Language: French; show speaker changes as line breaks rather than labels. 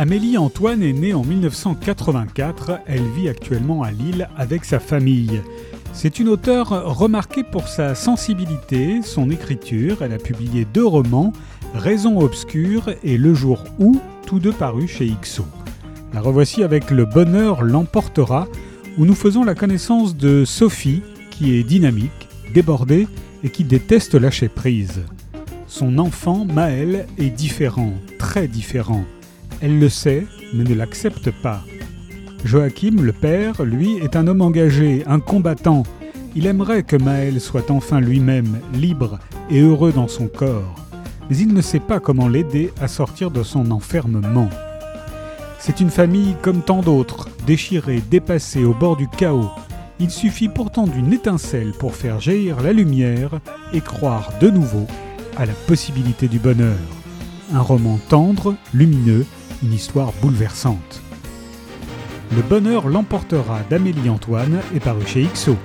Amélie Antoine est née en 1984. Elle vit actuellement à Lille avec sa famille. C'est une auteure remarquée pour sa sensibilité, son écriture. Elle a publié deux romans, Raison obscure et Le jour où, tous deux parus chez Ixo. La revoici avec Le bonheur l'emportera, où nous faisons la connaissance de Sophie, qui est dynamique, débordée et qui déteste lâcher prise. Son enfant, Maël, est différent, très différent. Elle le sait, mais ne l'accepte pas. Joachim, le père, lui, est un homme engagé, un combattant. Il aimerait que Maël soit enfin lui-même, libre et heureux dans son corps. Mais il ne sait pas comment l'aider à sortir de son enfermement. C'est une famille comme tant d'autres, déchirée, dépassée, au bord du chaos. Il suffit pourtant d'une étincelle pour faire jaillir la lumière et croire de nouveau à la possibilité du bonheur. Un roman tendre, lumineux, une histoire bouleversante. Le bonheur l'emportera d'Amélie Antoine est paru chez XO.